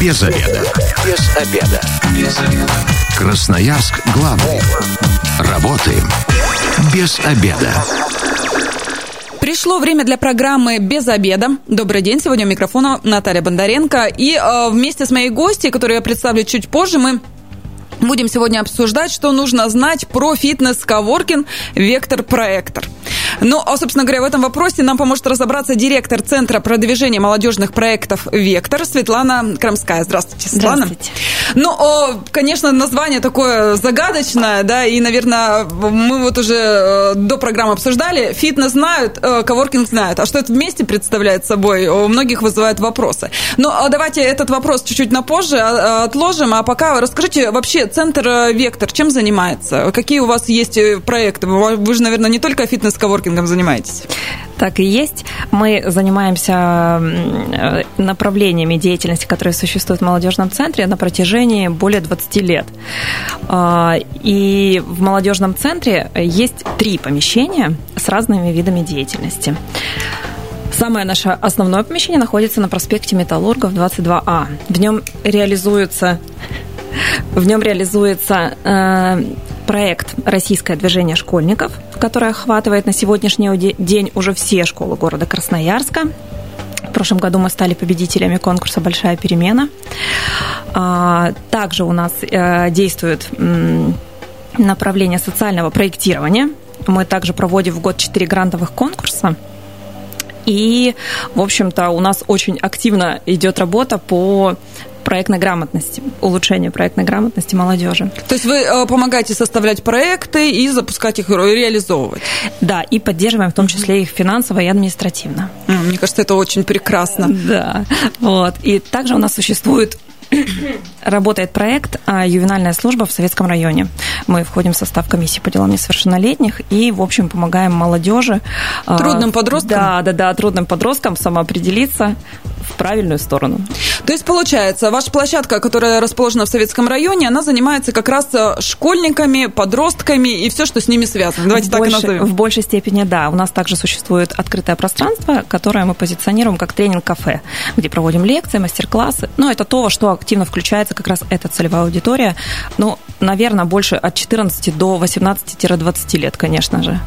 Без обеда. Без обеда. Без обеда. Красноярск главный. Работаем без обеда. Пришло время для программы «Без обеда». Добрый день, сегодня у микрофона Наталья Бондаренко. И э, вместе с моей гостьей, которую я представлю чуть позже, мы Будем сегодня обсуждать, что нужно знать про фитнес-коворкинг «Вектор Проектор». Ну, а, собственно говоря, в этом вопросе нам поможет разобраться директор Центра продвижения молодежных проектов «Вектор» Светлана Крамская. Здравствуйте, Светлана. Здравствуйте. Ну, конечно, название такое загадочное, да, и, наверное, мы вот уже э, до программы обсуждали. Фитнес знают, э, коворкинг знают. А что это вместе представляет собой, у многих вызывает вопросы. Но а давайте этот вопрос чуть-чуть на позже а, отложим. А пока расскажите вообще, Центр «Вектор» чем занимается? Какие у вас есть проекты? Вы же, наверное, не только фитнес-коворкинг нетворкингом занимаетесь? Так и есть. Мы занимаемся направлениями деятельности, которые существуют в молодежном центре на протяжении более 20 лет. А, и в молодежном центре есть три помещения с разными видами деятельности. Самое наше основное помещение находится на проспекте Металлургов 22А. В нем реализуется в нем реализуется э, проект «Российское движение школьников», которое охватывает на сегодняшний день уже все школы города Красноярска. В прошлом году мы стали победителями конкурса «Большая перемена». А, также у нас э, действует направление социального проектирования. Мы также проводим в год четыре грантовых конкурса – и, в общем-то, у нас очень активно идет работа по проектной грамотности, улучшению проектной грамотности молодежи. То есть вы э, помогаете составлять проекты и запускать их, реализовывать? Да, и поддерживаем в том числе их финансово и административно. Мне кажется, это очень прекрасно. Да, вот. И также у нас существует работает проект а, «Ювенальная служба в Советском районе». Мы входим в состав комиссии по делам несовершеннолетних и, в общем, помогаем молодежи. А, трудным подросткам? Да, да, да, трудным подросткам самоопределиться в правильную сторону. То есть, получается, ваша площадка, которая расположена в Советском районе, она занимается как раз э, школьниками, подростками и все, что с ними связано. Давайте в так больше, и назовем. В большей степени, да. У нас также существует открытое пространство, которое мы позиционируем как тренинг-кафе, где проводим лекции, мастер-классы. Ну, это то, что активно включается как раз эта целевая аудитория. Ну, наверное, больше от 14 до 18-20 лет, конечно же.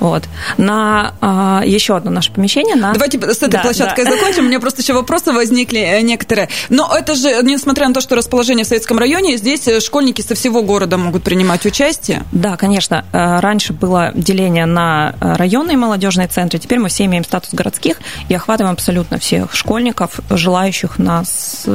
Вот. На а, еще одно наше помещение. На... Давайте с этой да, площадкой да. закончим. Меня просто еще вопросы возникли э, некоторые. Но это же, несмотря на то, что расположение в Советском районе, здесь э, школьники со всего города могут принимать участие? Да, конечно. Э, раньше было деление на районные молодежные центры. Теперь мы все имеем статус городских и охватываем абсолютно всех школьников, желающих нас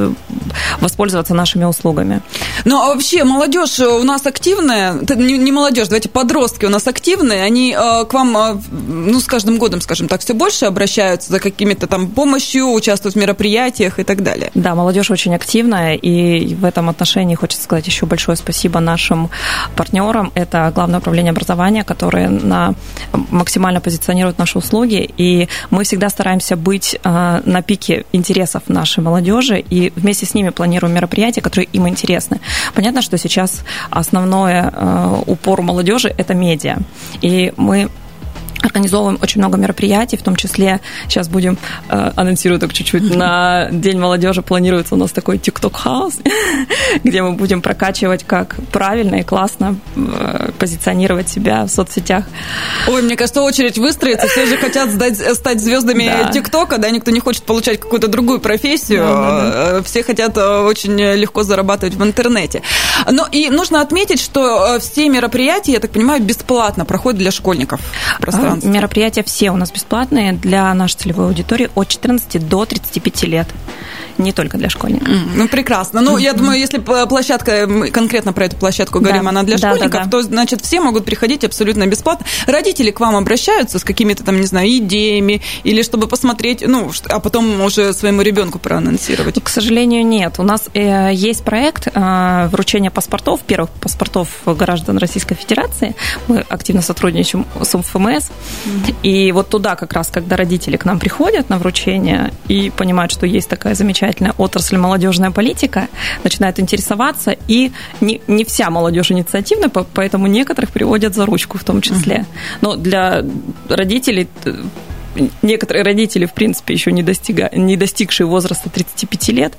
воспользоваться нашими услугами. Ну, а вообще молодежь у нас активная, не молодежь, давайте подростки у нас активные, они к вам, ну, с каждым годом, скажем так, все больше обращаются за какими-то там помощью, участвуют в мероприятиях и так далее. Да, молодежь очень активная, и в этом отношении хочется сказать еще большое спасибо нашим партнерам. Это Главное управление образования, которое на, максимально позиционирует наши услуги, и мы всегда стараемся быть э, на пике интересов нашей молодежи, и вместе с ними планируем мероприятия, которые им интересны. Понятно, что сейчас основное э, упор молодежи – это медиа, и мы организовываем очень много мероприятий, в том числе сейчас будем, э, анонсирую так чуть-чуть, на День молодежи планируется у нас такой TikTok хаус, где мы будем прокачивать, как правильно и классно э, позиционировать себя в соцсетях. Ой, мне кажется, очередь выстроится, все же хотят сдать, стать звездами да. ТикТока, да, никто не хочет получать какую-то другую профессию, да, да, да. Э, все хотят э, очень легко зарабатывать в интернете. Но и нужно отметить, что все мероприятия, я так понимаю, бесплатно проходят для школьников. Просто пространстве? Мероприятия все у нас бесплатные для нашей целевой аудитории от 14 до 35 лет не только для школьников. Mm, ну, прекрасно. Ну, я думаю, если площадка, мы конкретно про эту площадку говорим, да. она для да, школьников, да, да. то, значит, все могут приходить абсолютно бесплатно. Родители к вам обращаются с какими-то там, не знаю, идеями, или чтобы посмотреть, ну, а потом уже своему ребенку проанонсировать? К сожалению, нет. У нас э, есть проект э, вручения паспортов, первых паспортов граждан Российской Федерации. Мы активно сотрудничаем с УМФМС. Mm-hmm. И вот туда как раз, когда родители к нам приходят на вручение и понимают, что есть такая замечательная отрасль молодежная политика, начинают интересоваться, и не, не вся молодежь инициативная, поэтому некоторых приводят за ручку в том числе. Но для родителей некоторые родители, в принципе, еще не, достига, не достигшие возраста 35 лет,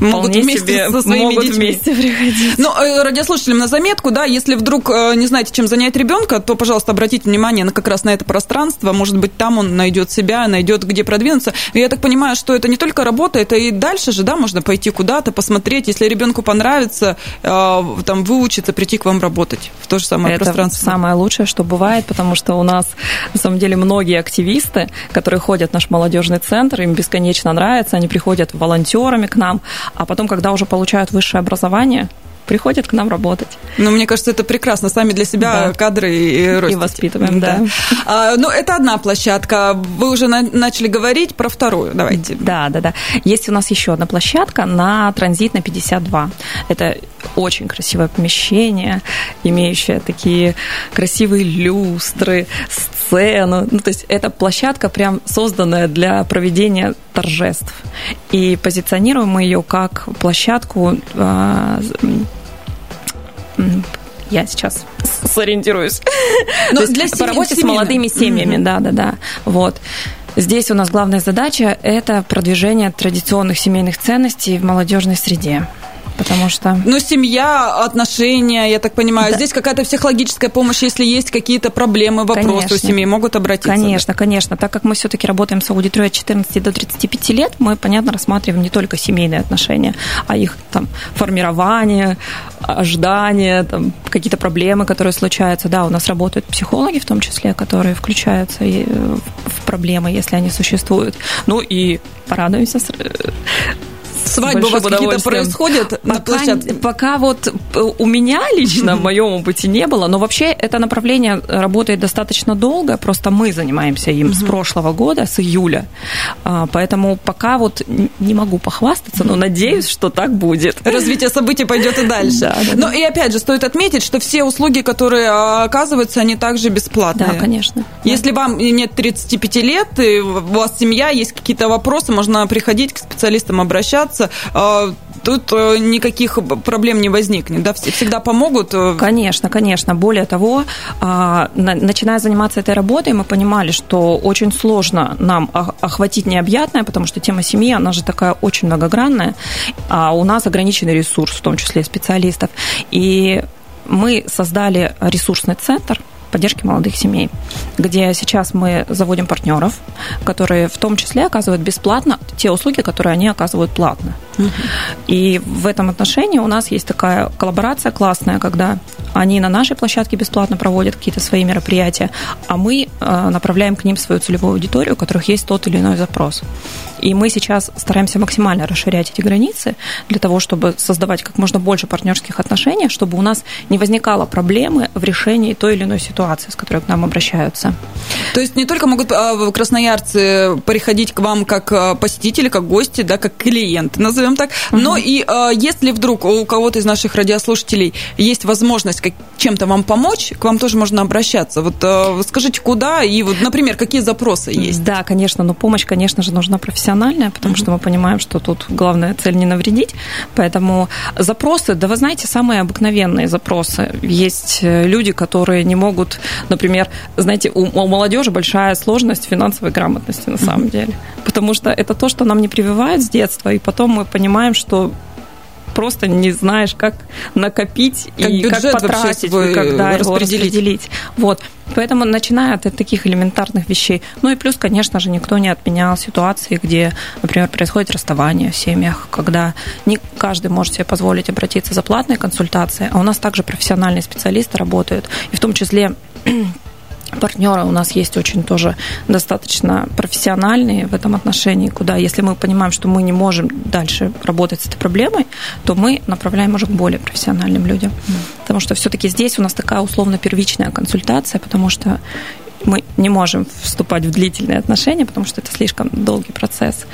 могут вместе себе со своими могут детьми. вместе приходить. Ну, радиослушателям на заметку, да, если вдруг э, не знаете, чем занять ребенка, то, пожалуйста, обратите внимание на как раз на это пространство. Может быть, там он найдет себя, найдет, где продвинуться. Я так понимаю, что это не только работа, это и дальше же, да, можно пойти куда-то, посмотреть. Если ребенку понравится, э, там, выучиться, прийти к вам работать в то же самое это пространство. самое лучшее, что бывает, потому что у нас, на самом деле, многие активисты, которые ходят в наш молодежный центр, им бесконечно нравится, они приходят волонтерами к нам, а потом, когда уже получают высшее образование, приходят к нам работать. Ну, мне кажется, это прекрасно. Сами для себя Да. кадры и ростите. И воспитываем, да. А, ну, это одна площадка. Вы уже на- начали говорить про вторую. Давайте. Да, да, да. Есть у нас еще одна площадка на транзит на 52. Это очень красивое помещение, имеющее такие красивые люстры, сцену. Ну, то есть это площадка прям созданная для проведения торжеств. И позиционируем мы ее как площадку а, я сейчас сориентируюсь. Но есть для по работе с молодыми семьями, Мгм. да, да, да. Вот. Здесь у нас главная задача – это продвижение традиционных семейных ценностей в молодежной среде. Потому что Ну, семья, отношения, я так понимаю. Да. Здесь какая-то психологическая помощь, если есть какие-то проблемы, вопросы Конечно. у семьи, могут обратиться. Конечно, конечно. Так как мы все-таки работаем с аудиторией от 14 до 35 лет, мы, понятно, рассматриваем не только семейные отношения, а их там формирование, ожидание, там, какие-то проблемы, которые случаются. Да, у нас работают психологи в том числе, которые включаются э, в проблемы, если они существуют. Ну и порадуемся э, Свадьбы у вас какие-то происходят на Пока, площадке? пока вот э, у меня лично, в моем опыте не было, но вообще это направление работает достаточно долго, просто мы занимаемся им с прошлого года, с июля, А, поэтому пока вот не могу похвастаться, но надеюсь, что так будет. Развитие событий пойдет и дальше. Да, да, Но да. и опять же, стоит отметить, что все услуги, которые а, оказываются, они также бесплатные. Да, конечно. Если вам нет 35 лет, и у вас семья, есть какие-то вопросы, можно приходить к специалистам, обращаться. А, Тут э, никаких проблем не возникнет, да, все всегда помогут. э, Конечно, конечно. Более того, а, на- начиная заниматься этой работой, мы понимали, что очень сложно нам ох- охватить необъятное, потому что тема семьи, она же такая очень многогранная, а у нас ограниченный ресурс, в том числе специалистов. И мы создали ресурсный центр поддержки молодых семей, где сейчас мы заводим партнеров, которые в том числе оказывают бесплатно те услуги, которые они оказывают платно. И в этом отношении у нас есть такая коллаборация классная, когда они на нашей площадке бесплатно проводят какие-то свои мероприятия, а мы э, направляем к ним свою целевую аудиторию, у которых есть тот или иной запрос. И мы сейчас стараемся максимально расширять эти границы для того, чтобы создавать как можно больше партнерских отношений, чтобы у нас не возникало проблемы в решении той или иной ситуации, с которой к нам обращаются. То есть не только могут а, красноярцы приходить к вам как а, посетители, как гости, да, как клиенты, назовем так, но и а, если вдруг у кого-то из наших радиослушателей есть возможность как- чем-то вам помочь, к вам тоже можно обращаться. Вот скажите, куда и, вот, например, какие запросы есть? Да, конечно, но помощь, конечно же, нужна профессиональная, потому что мы понимаем, что тут главная цель не навредить. Поэтому запросы, да вы знаете, самые обыкновенные запросы. Есть э, люди, которые не могут, например, знаете, у, у молодежи большая сложность финансовой грамотности на самом деле. Потому что это то, что нам не прививают с детства, и потом мы понимаем, что просто не знаешь, как накопить Как и как потратить, свой когда его распределить. распределить. Вот. Поэтому начиная от таких элементарных вещей. Ну и плюс, конечно же, никто не отменял ситуации, где, например, происходит расставание в семьях, когда не каждый может себе позволить обратиться за платной консультацией, а у нас также профессиональные специалисты работают, и в том числе партнеры у нас есть очень тоже достаточно профессиональные в этом отношении, куда, если мы понимаем, что мы не можем дальше работать с этой проблемой, то мы направляем уже к более профессиональным людям. Потому что все-таки здесь у нас такая условно первичная консультация, потому что мы не можем вступать в длительные отношения, потому что это слишком долгий процесс.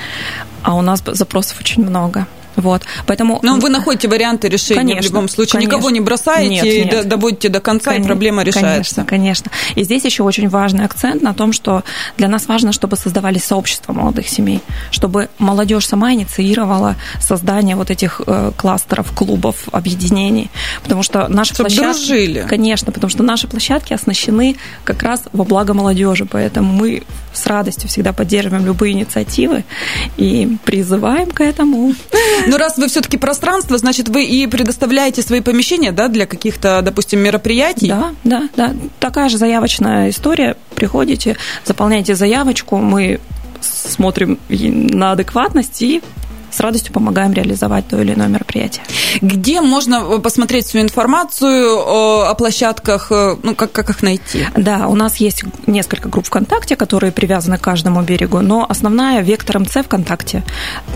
А у нас запросов очень много. Вот, поэтому... Но вы находите варианты решения конечно, в любом случае. Конечно. Никого не бросаете, нет, нет. и доводите до конца, конечно, и проблема решается. Конечно, конечно. И здесь еще очень важный акцент на том, что для нас важно, чтобы создавались сообщества молодых семей, чтобы молодежь сама инициировала создание вот этих э, кластеров, клубов, объединений, потому что наши чтобы площадки... дружили. Конечно, потому что наши площадки оснащены как раз во благо молодежи, поэтому мы с радостью всегда поддерживаем любые инициативы и призываем к этому. Но раз вы все-таки пространство, значит, вы и предоставляете свои помещения, да, для каких-то, допустим, мероприятий? Да, да, да. Такая же заявочная история. Приходите, заполняйте заявочку, мы смотрим на адекватность и с радостью помогаем реализовать то или иное мероприятие. Где можно э, посмотреть всю информацию о площадках, э, ну, как, как их найти? Да, у нас есть несколько групп ВКонтакте, которые привязаны к каждому берегу, но основная вектор МЦ ВКонтакте.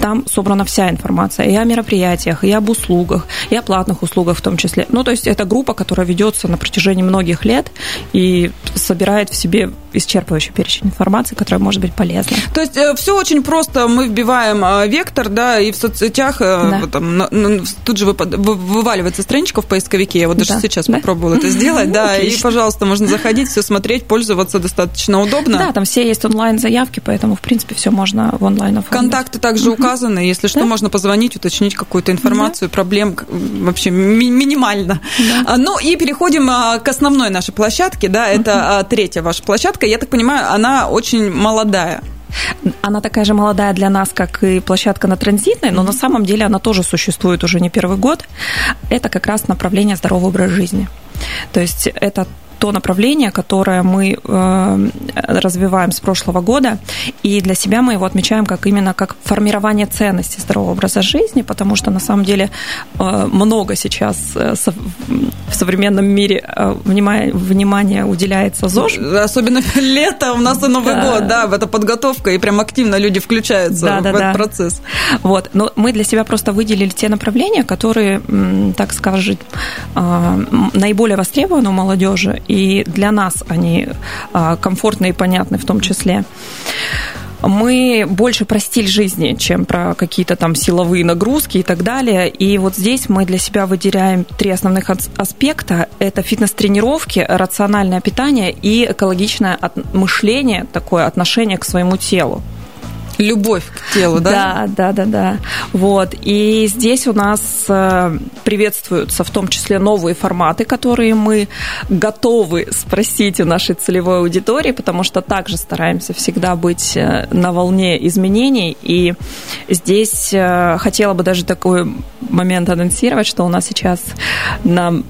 Там собрана вся информация и о мероприятиях, и об услугах, и о платных услугах в том числе. Ну, то есть это группа, которая ведется на протяжении многих лет и собирает в себе исчерпывающий перечень информации, которая может быть полезна. То есть э, все очень просто. Мы вбиваем вектор, да, и в соцсетях э, да. там, тут же вываливается страничка в поисковике. Я вот даже да. сейчас да. попробовала это сделать, да, и, пожалуйста, можно заходить, все смотреть, пользоваться достаточно удобно. Да, там все есть онлайн-заявки, поэтому, в принципе, все можно в онлайн оформить. Контакты также указаны, если что, можно позвонить, уточнить какую-то информацию, проблем вообще ми- минимально. А, ну и переходим а, к основной нашей площадке, да, это а, третья ваша площадка. Я так понимаю, она очень молодая. Она такая же молодая для нас, как и площадка на транзитной, но на самом деле она тоже существует уже не первый год. Это как раз направление здоровый образ жизни. То есть это то направление, которое мы э, развиваем с прошлого года, и для себя мы его отмечаем как именно как формирование ценностей здорового образа жизни, потому что на самом деле э, много сейчас э, в современном мире внимание, внимание уделяется ЗОЖ. Особенно лето, у нас и Новый да. год, да, это подготовка, и прям активно люди включаются да, в да, этот да. процесс. Вот, но мы для себя просто выделили те направления, которые, так скажем, наиболее востребованы у молодежи и для нас они а, комфортны и понятны в том числе мы больше про стиль жизни, чем про какие-то там силовые нагрузки и так далее. И вот здесь мы для себя выделяем три основных аспекта. Это фитнес-тренировки, рациональное питание и экологичное мышление, такое отношение к своему телу. Любовь к телу, да? Да, да, да, да. Вот. И здесь у нас э, приветствуются в том числе новые форматы, которые мы готовы спросить у нашей целевой аудитории, потому что также стараемся всегда быть э, на волне изменений. И здесь э, хотела бы даже такой момент анонсировать, что у нас сейчас на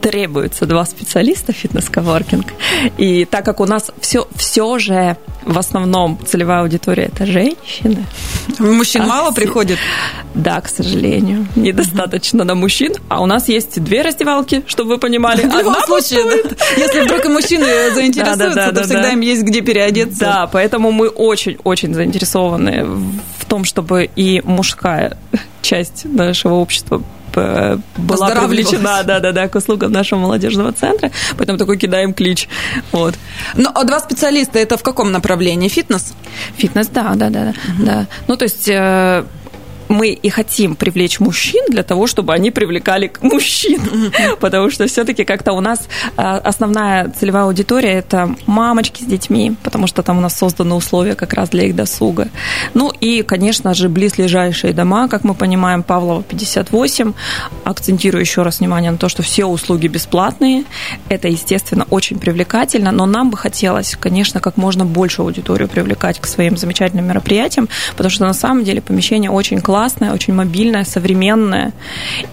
требуется два специалиста фитнес-коворкинг. И так как у нас все, все же в основном целевая аудитория это женщины. Мужчин а мало все... приходит? Да, к сожалению. Недостаточно на мужчин. А у нас есть две раздевалки, чтобы вы понимали. В любом случае, да. если вдруг и мужчины заинтересуются, да, да, да, то всегда им есть где переодеться. Да, поэтому мы очень-очень заинтересованы в том, чтобы и мужская часть нашего общества была привлечена да, да, да, к услугам нашего молодежного центра, поэтому такой кидаем клич. Вот. Ну, а два специалиста это в каком направлении? Фитнес? Фитнес, да, да, да. Угу. да. Ну, то есть э, мы и хотим привлечь мужчин для того, чтобы они привлекали мужчин. Потому что все-таки как-то у нас а, основная целевая аудитория – это мамочки с детьми, потому что там у нас созданы условия как раз для их досуга. Ну и, конечно же, близлежащие дома, как мы понимаем, Павлова 58. Акцентирую еще раз внимание на то, что все услуги бесплатные. Это, естественно, очень привлекательно, но нам бы хотелось, конечно, как можно больше аудиторию привлекать к своим замечательным мероприятиям, потому что на самом деле помещение очень классное, классная, очень мобильная, современная.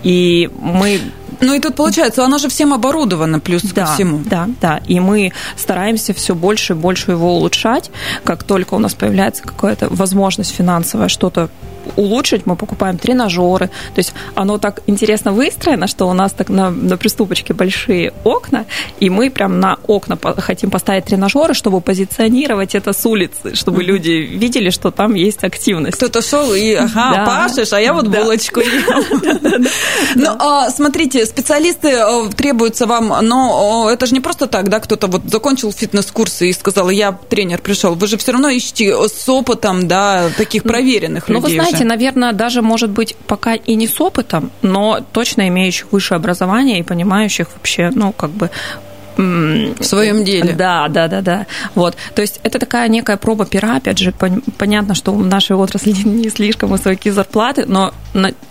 И мы ну и тут получается, она же всем оборудована плюс да, ко всему. Да, да. И мы стараемся все больше и больше его улучшать. Как только у нас появляется какая-то возможность финансовая что-то улучшить, мы покупаем тренажеры. То есть оно так интересно выстроено, что у нас так на, на приступочке большие окна, и мы прям на окна хотим поставить тренажеры, чтобы позиционировать это с улицы, чтобы люди видели, что там есть активность. Кто-то шел и, ага, да. пашешь, а я вот булочку ем. Ну, а, смотрите, специалисты э, требуются вам, но это же не просто так, да, кто-то вот закончил фитнес-курсы и сказал, я тренер пришел. Вы же все равно ищете с опытом, да, таких проверенных людей. Ну, вы знаете, знаете, наверное, даже, может быть, пока и не с опытом, но точно имеющих высшее образование и понимающих вообще, ну, как бы в своем деле. Да, да, да, да. Вот. То есть это такая некая проба пера, опять же, понятно, что в нашей отрасли не слишком высокие зарплаты, но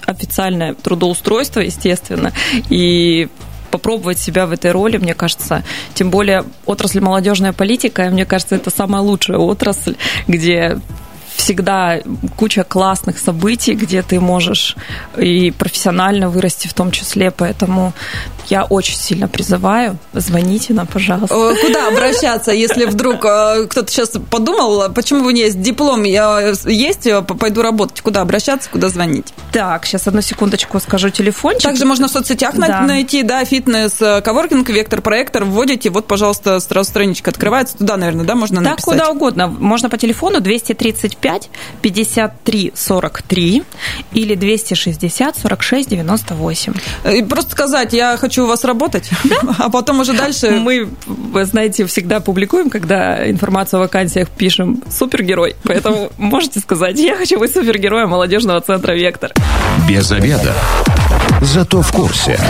официальное трудоустройство, естественно, и попробовать себя в этой роли, мне кажется, тем более отрасль молодежная политика, мне кажется, это самая лучшая отрасль, где всегда куча классных событий, где ты можешь и профессионально вырасти в том числе, поэтому я очень сильно призываю, звоните нам, пожалуйста. Э, куда обращаться, если вдруг э, кто-то сейчас подумал, почему у меня есть диплом, я есть, э, пойду работать, куда обращаться, куда звонить? Так, сейчас одну секундочку скажу телефончик. Также можно в соцсетях да. найти, да, фитнес, коворкинг, вектор, проектор, вводите, вот, пожалуйста, сразу страничка открывается, туда, наверное, да, можно написать? Да, куда угодно. Можно по телефону 235 53 43 или 260 46 98. И просто сказать, я хочу хочу у вас работать, да? а потом уже дальше... Мы, вы знаете, всегда публикуем, когда информацию о вакансиях пишем «супергерой», поэтому можете сказать «я хочу быть супергероем молодежного центра «Вектор». Без обеда. Зато в курсе.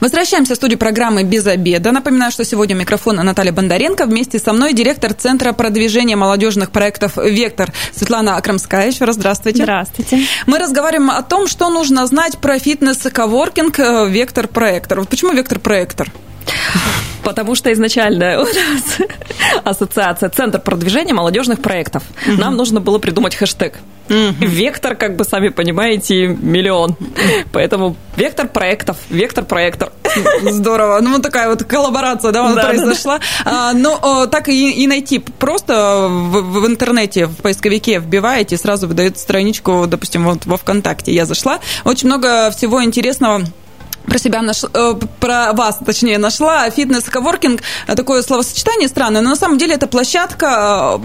Возвращаемся в студию программы «Без обеда». Напоминаю, что сегодня микрофон Наталья Бондаренко. Вместе со мной директор Центра продвижения молодежных проектов «Вектор» Светлана Акрамская. Еще раз здравствуйте. Здравствуйте. Мы разговариваем о том, что нужно знать про фитнес-коворкинг э, «Вектор-проектор». Почему «Вектор-проектор»? Потому что изначально у нас ассоциация Центр продвижения молодежных проектов. Нам нужно было придумать хэштег. Вектор, как бы сами понимаете, миллион. Поэтому вектор проектов, вектор проектор. Здорово. Ну, вот такая вот коллаборация, да, да произошла. Да, да. А, но так и, и найти. Просто в, в интернете, в поисковике вбиваете, сразу выдает страничку, допустим, вот во ВКонтакте я зашла. Очень много всего интересного про себя нашла, э, про вас, точнее, нашла. Фитнес-коворкинг, такое словосочетание странное, но на самом деле это площадка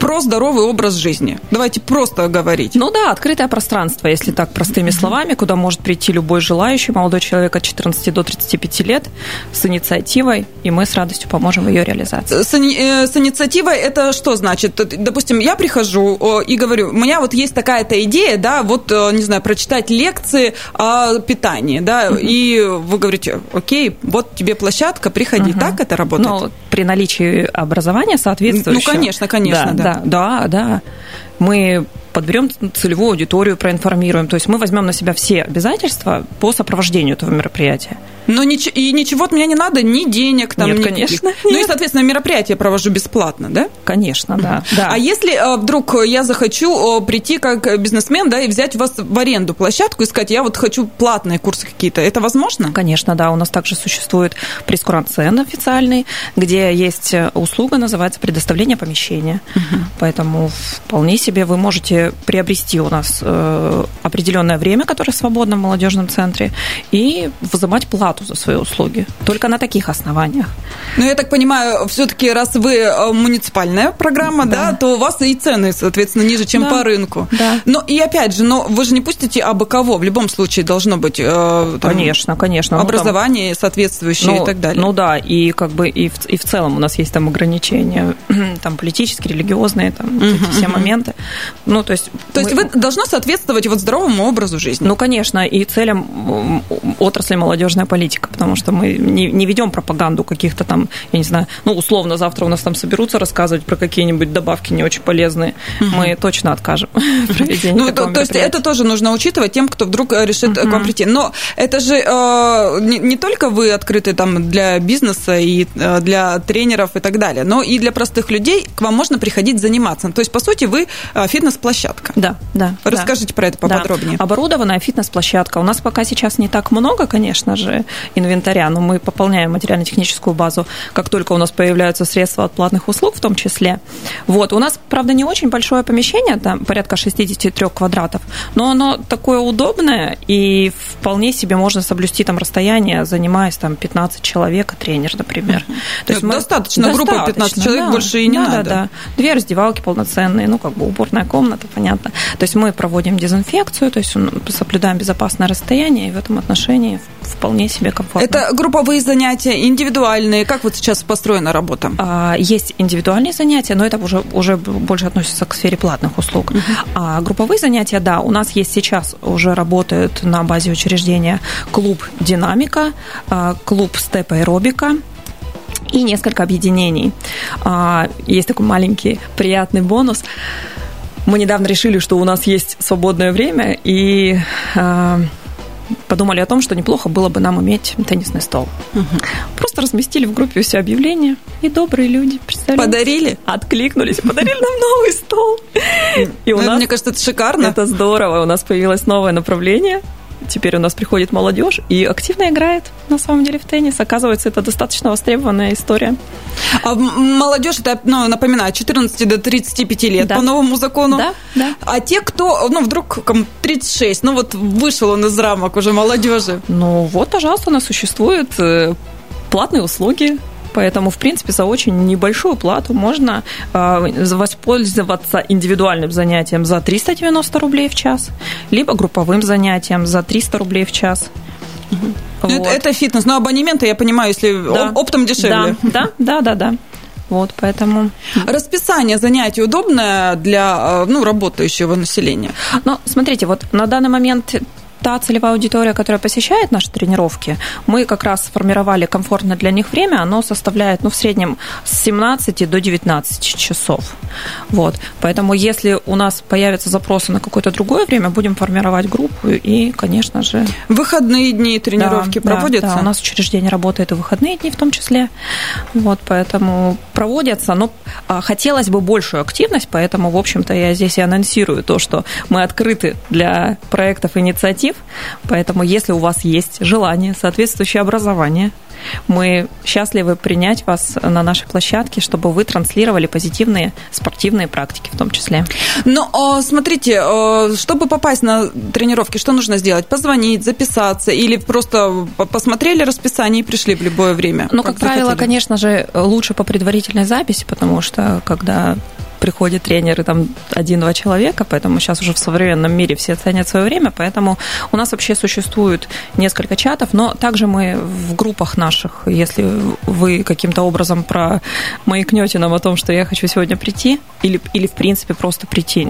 про здоровый образ жизни. Давайте просто говорить. Ну да, открытое пространство, если так простыми словами, куда может прийти любой желающий молодой человек от 14 до 35 лет с инициативой, и мы с радостью поможем в ее реализации. С, э, с инициативой это что значит? Допустим, я прихожу и говорю, у меня вот есть такая-то идея, да, вот, э, не знаю, прочитать лекции о питании, да, угу. и вы говорите, окей, вот тебе площадка, приходи. Угу. Так это работает? Ну, при наличии образования соответствующего. Ну, конечно, конечно, да. да да, да. Мы подберем целевую аудиторию, проинформируем. То есть мы возьмем на себя все обязательства по сопровождению этого мероприятия. Но нич- и ничего от меня не надо, ни денег там. Нет, ни конечно. Нет. Ну и, соответственно, мероприятие провожу бесплатно, да? Конечно, да. да. А если э, вдруг я захочу э, прийти как бизнесмен, да, и взять у вас в аренду площадку и сказать, я вот хочу платные курсы какие-то, это возможно? Конечно, да. У нас также существует прескурант-цен официальный, где есть э, услуга, называется предоставление помещения. Угу. Поэтому вполне себе вы можете приобрести у нас определенное время, которое свободно в молодежном центре, и взимать плату за свои услуги. Только на таких основаниях. Ну, я так понимаю, все-таки раз вы э, муниципальная программа, да. да, то у вас и цены, соответственно, ниже, чем да. по рынку. Да. Но и опять же, но вы же не пустите абы кого. В любом случае должно быть э, там, конечно, конечно. образование ну, там, соответствующее ну, и так далее. Ну да, и как бы и в, и в целом у нас есть там ограничения, там политические, религиозные, там эти все моменты. Ну, то есть... То мы... есть вы должно соответствовать вот здоровому образу жизни? Ну, конечно, и целям отрасли молодежная политика потому что мы не, не ведем пропаганду каких-то там, я не знаю, ну, условно, завтра у нас там соберутся рассказывать про какие-нибудь добавки не очень полезные, угу. мы точно откажем Ну, то, то есть это тоже нужно учитывать тем, кто вдруг э, решит угу. к вам прийти. Но это же э, не, не только вы открыты там для бизнеса и э, для тренеров и так далее, но и для простых людей к вам можно приходить заниматься. То есть, по сути, вы э, фитнес-площадка. Да, да. Расскажите да. про это поподробнее. Да. Оборудованная фитнес-площадка. У нас пока сейчас не так много, конечно же, инвентаря, но мы пополняем материально-техническую базу, как только у нас появляются средства от платных услуг в том числе. Вот. У нас, правда, не очень большое помещение, там порядка 63 квадратов, но оно такое удобное, и вполне себе можно соблюсти там расстояние, занимаясь там 15 человек, тренер, например. То есть мы... Достаточно, достаточно группа 15 человек, да, больше и не да, надо. Да, да. Две раздевалки полноценные, ну, как бы уборная комната, понятно. То есть мы проводим дезинфекцию, то есть соблюдаем безопасное расстояние, и в этом отношении вполне себе комфортно. Это групповые занятия, индивидуальные? Как вот сейчас построена работа? А, есть индивидуальные занятия, но это уже, уже больше относится к сфере платных услуг. Uh-huh. А групповые занятия, да, у нас есть сейчас, уже работают на базе учреждения клуб «Динамика», а, клуб «Степ аэробика», и несколько объединений. А, есть такой маленький приятный бонус. Мы недавно решили, что у нас есть свободное время, и а, подумали о том, что неплохо было бы нам иметь теннисный стол. Угу. Просто разместили в группе все объявления, и добрые люди, представляете? Подарили? Откликнулись, подарили нам новый стол. И у ну, нас, мне кажется, это шикарно. Это здорово. У нас появилось новое направление теперь у нас приходит молодежь и активно играет, на самом деле, в теннис. Оказывается, это достаточно востребованная история. А молодежь, это, ну, напоминаю, от 14 до 35 лет да. по новому закону. Да, да. А те, кто, ну, вдруг 36, ну, вот вышел он из рамок уже молодежи. Ну, вот, пожалуйста, у нас существуют э, платные услуги Поэтому, в принципе, за очень небольшую плату можно э, воспользоваться индивидуальным занятием за 390 рублей в час, либо групповым занятием за 300 рублей в час. Вот. Это, это фитнес, но абонементы, я понимаю, если да. оптом дешевле. Да, да, да, да. да. Вот, поэтому... Расписание занятий удобное для ну, работающего населения? Ну, смотрите, вот на данный момент та целевая аудитория, которая посещает наши тренировки, мы как раз сформировали комфортно для них время, оно составляет, ну, в среднем с 17 до 19 часов. Вот. Поэтому, если у нас появятся запросы на какое-то другое время, будем формировать группу и, конечно же... Выходные дни тренировки да, проводятся? Да, да, у нас учреждение работает и выходные дни в том числе. Вот, поэтому проводятся, но а, хотелось бы большую активность, поэтому, в общем-то, я здесь и анонсирую то, что мы открыты для проектов инициатив, коллектив, поэтому если у вас есть желание, соответствующее образование, мы счастливы принять вас на нашей площадке, чтобы вы транслировали позитивные спортивные практики в том числе. Ну, смотрите, чтобы попасть на тренировки, что нужно сделать? Позвонить, записаться или просто посмотрели расписание и пришли в любое время? Ну, как, как правило, конечно же, лучше по предварительной записи, потому что когда приходят тренеры там один-два человека, поэтому сейчас уже в современном мире все ценят свое время, поэтому у нас вообще существует несколько чатов, но также мы в группах наших, если вы каким-то образом про маякнете нам о том, что я хочу сегодня прийти, или, или в принципе просто прийти,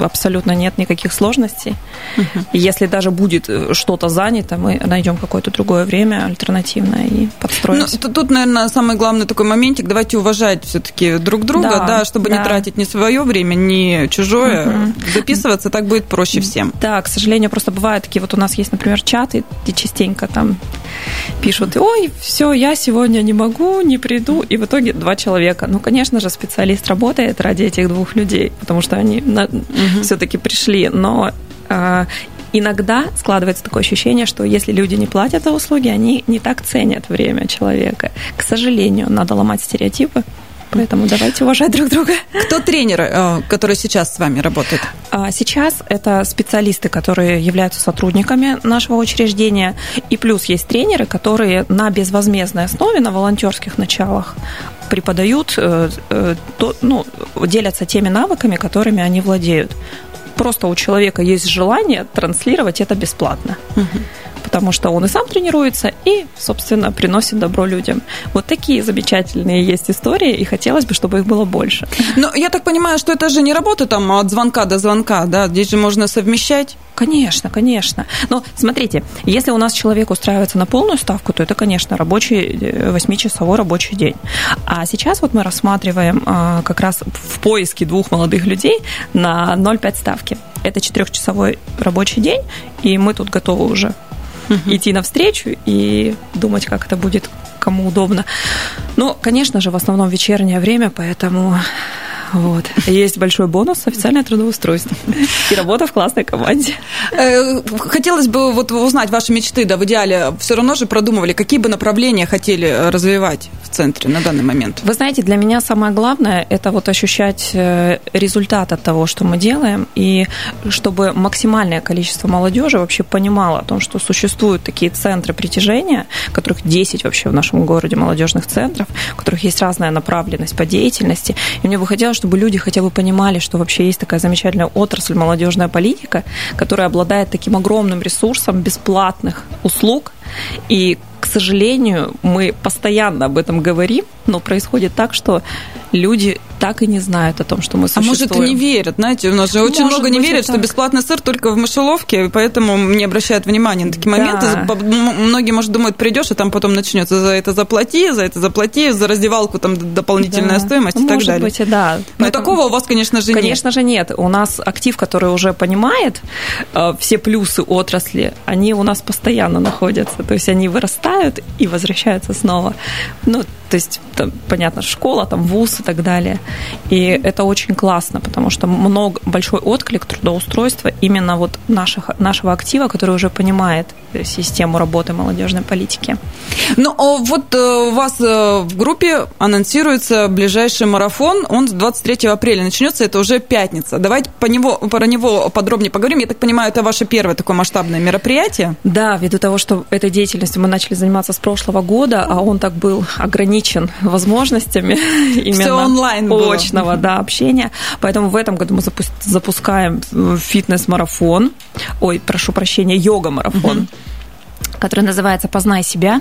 абсолютно нет никаких сложностей. Угу. если даже будет что-то занято, мы найдем какое-то другое время альтернативное и подстроимся. Ну, тут, наверное, самый главный такой моментик, давайте уважать все-таки друг друга, да, да чтобы чтобы да. не тратить ни свое время, ни чужое. Угу. Записываться так будет проще всем. Да, к сожалению, просто бывают такие, вот у нас есть, например, чаты, и частенько там пишут, ой, все, я сегодня не могу, не приду, и в итоге два человека. Ну, конечно же, специалист работает ради этих двух людей, потому что они угу. все-таки пришли, но а, иногда складывается такое ощущение, что если люди не платят за услуги, они не так ценят время человека. К сожалению, надо ломать стереотипы. Поэтому давайте уважать друг друга. Кто тренеры, э, которые сейчас с вами работают? А, сейчас это специалисты, которые являются сотрудниками нашего учреждения. И плюс есть тренеры, которые на безвозмездной основе, на волонтерских началах преподают, э, э, ну, делятся теми навыками, которыми они владеют. Просто у человека есть желание транслировать это бесплатно. Угу потому что он и сам тренируется, и, собственно, приносит добро людям. Вот такие замечательные есть истории, и хотелось бы, чтобы их было больше. Но я так понимаю, что это же не работа там от звонка до звонка, да? Здесь же можно совмещать. Конечно, конечно. Но смотрите, если у нас человек устраивается на полную ставку, то это, конечно, рабочий, 8-часовой э, рабочий день. А сейчас вот мы рассматриваем а, как раз в поиске двух молодых людей на 0,5 ставки. Это четырехчасовой рабочий день, и мы тут готовы уже угу. идти навстречу и думать, как это будет кому удобно. Ну, конечно же, в основном вечернее время, поэтому вот. Есть большой бонус официальное трудоустройство и работа в классной команде. Э, хотелось бы вот узнать ваши мечты, да, в идеале все равно же продумывали, какие бы направления хотели развивать в центре на данный момент. Вы знаете, для меня самое главное – это вот ощущать э, результат от того, что мы делаем, и чтобы максимальное количество молодежи вообще понимало о том, что существуют такие центры притяжения, которых 10 вообще в нашем городе молодежных центров, у которых есть разная направленность по деятельности. И мне бы хотелось, чтобы люди хотя бы понимали, что вообще есть такая замечательная отрасль молодежная политика, которая обладает таким огромным ресурсом бесплатных услуг. И, к сожалению, мы постоянно об этом говорим, но происходит так, что люди так и не знают о том, что мы существуем. А может, и не верят, знаете, у нас же очень может много не верят, что бесплатный сыр только в мышеловке, поэтому не обращают внимания на такие моменты. Да. Многие, может, думают, придешь, и там потом начнется за это заплати, за это заплати, за раздевалку там дополнительная да. стоимость ну, и так может далее. Быть, да. Но поэтому, такого у вас, конечно же, конечно нет. Конечно же нет. У нас актив, который уже понимает э, все плюсы отрасли, они у нас постоянно находятся. То есть они вырастают и возвращаются снова. Ну, то есть, там, понятно, школа, там, вуз и так далее. И это очень классно, потому что много, большой отклик трудоустройства именно вот наших, нашего актива, который уже понимает систему работы молодежной политики. Ну, а вот э, у вас э, в группе анонсируется ближайший марафон, он с 23 апреля начнется, это уже пятница. Давайте по него, про него подробнее поговорим. Я так понимаю, это ваше первое такое масштабное мероприятие? Да, ввиду того, что этой деятельностью мы начали заниматься с прошлого года, а он так был ограничен возможностями именно Все онлайн очного да, общения. Поэтому в этом году мы запускаем э, фитнес-марафон, ой, прошу прощения, йога-марафон. Угу который называется «Познай себя».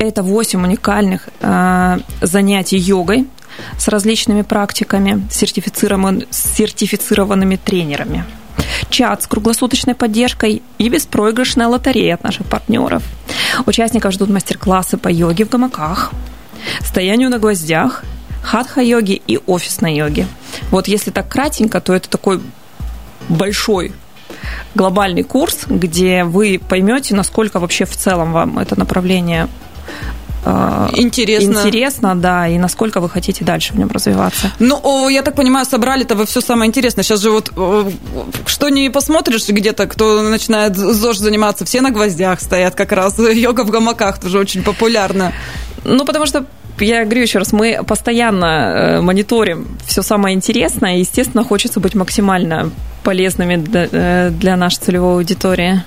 Это 8 уникальных э, занятий йогой с различными практиками, сертифицированными, сертифицированными тренерами. Чат с круглосуточной поддержкой и беспроигрышная лотерея от наших партнеров. Участников ждут мастер-классы по йоге в гамаках, стоянию на гвоздях, хатха-йоги и офисной йоги. Вот если так кратенько, то это такой большой глобальный курс, где вы поймете, насколько вообще в целом вам это направление э, интересно. Интересно, да, и насколько вы хотите дальше в нем развиваться. Ну, я так понимаю, собрали-то вы все самое интересное. Сейчас же вот что не посмотришь где-то, кто начинает ЗОЖ заниматься, все на гвоздях стоят как раз. Йога в гамаках тоже очень популярна. Ну, потому что я говорю еще раз, мы постоянно э, мониторим все самое интересное, и, естественно, хочется быть максимально полезными для, э, нашей целевой аудитории.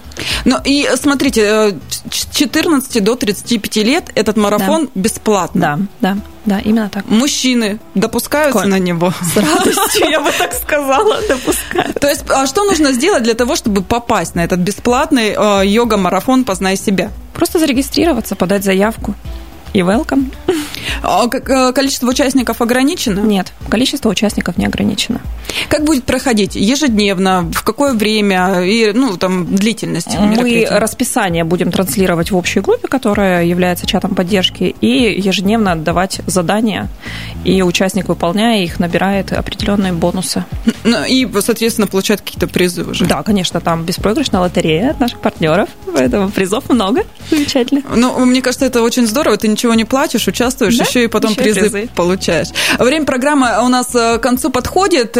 Ну и смотрите, с 14 до 35 лет этот марафон да. бесплатный. Да, да, да, именно так. Мужчины допускаются Коль. на него? С радостью, я бы так сказала, допускают. То есть, а что нужно сделать для того, чтобы попасть на этот бесплатный э, йога-марафон «Познай себя»? Просто зарегистрироваться, подать заявку и welcome. А количество участников ограничено? Нет, количество участников не ограничено. Как будет проходить? Ежедневно? В какое время? И, ну, там, длительность Мы расписание будем транслировать в общей группе, которая является чатом поддержки, и ежедневно отдавать задания, и участник, выполняя их, набирает определенные бонусы. Ну, и, соответственно, получает какие-то призы уже? Да, конечно, там беспроигрышная лотерея от наших партнеров, поэтому призов много. Замечательно. Ну, мне кажется, это очень здорово. Ты ничего не платишь, участвуешь, да? еще и потом еще призы, призы получаешь. Время программы у нас э, к концу подходит.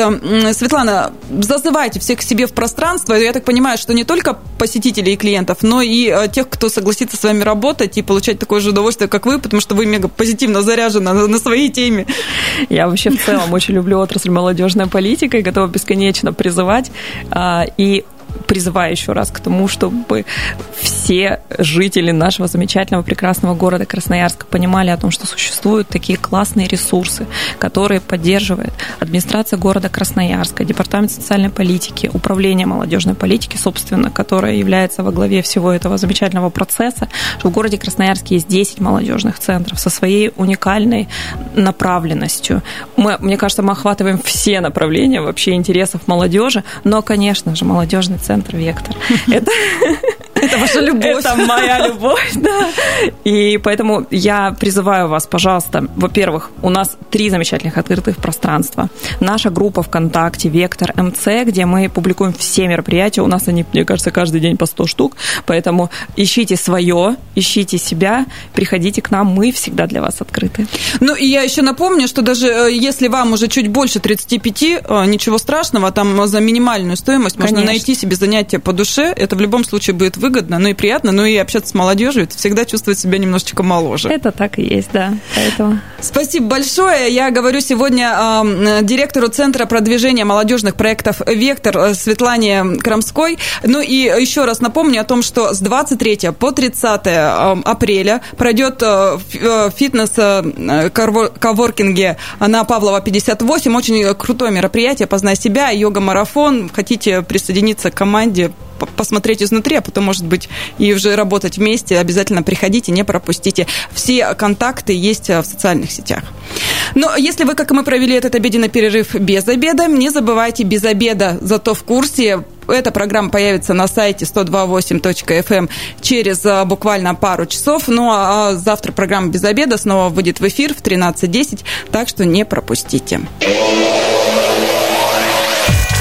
Светлана, зазывайте всех к себе в пространство. Я так понимаю, что не только посетителей и клиентов, но и э, тех, кто согласится с вами работать и получать такое же удовольствие, как вы, потому что вы мега позитивно заряжены на, на своей теме. Я вообще в целом очень люблю отрасль молодежная политика и готова бесконечно призывать. А, и призываю еще раз к тому, чтобы все жители нашего замечательного, прекрасного города Красноярска понимали о том, что существуют такие классные ресурсы, которые поддерживает администрация города Красноярска, Департамент социальной политики, Управление молодежной политики, собственно, которое является во главе всего этого замечательного процесса, что в городе Красноярске есть 10 молодежных центров со своей уникальной направленностью. Мы, мне кажется, мы охватываем все направления вообще интересов молодежи, но, конечно же, молодежный центр «Вектор». Это это ваша любовь. Это моя любовь, да. И поэтому я призываю вас, пожалуйста, во-первых, у нас три замечательных открытых пространства. Наша группа ВКонтакте «Вектор МЦ», где мы публикуем все мероприятия. У нас они, мне кажется, каждый день по 100 штук. Поэтому ищите свое, ищите себя, приходите к нам, мы всегда для вас открыты. Ну, и я еще напомню, что даже э, если вам уже чуть больше 35, э, ничего страшного, там за минимальную стоимость Конечно. можно найти себе занятие по душе. Это в любом случае будет выгодно выгодно, ну и приятно, ну и общаться с молодежью, это всегда чувствовать себя немножечко моложе. Это так и есть, да. Поэтому... Спасибо большое. Я говорю сегодня э, директору Центра продвижения молодежных проектов «Вектор» Светлане Крамской. Ну и еще раз напомню о том, что с 23 по 30 апреля пройдет фитнес-коворкинге на Павлова 58. Очень крутое мероприятие «Познай себя», йога-марафон. Хотите присоединиться к команде, посмотреть изнутри, а потом, может быть, и уже работать вместе, обязательно приходите, не пропустите. Все контакты есть в социальных сетях. Но если вы, как и мы, провели этот обеденный перерыв без обеда, не забывайте без обеда, зато в курсе эта программа появится на сайте 128.fm эм через а, буквально пару часов. Ну а завтра программа без обеда снова выйдет в эфир в 13.10, так что не пропустите.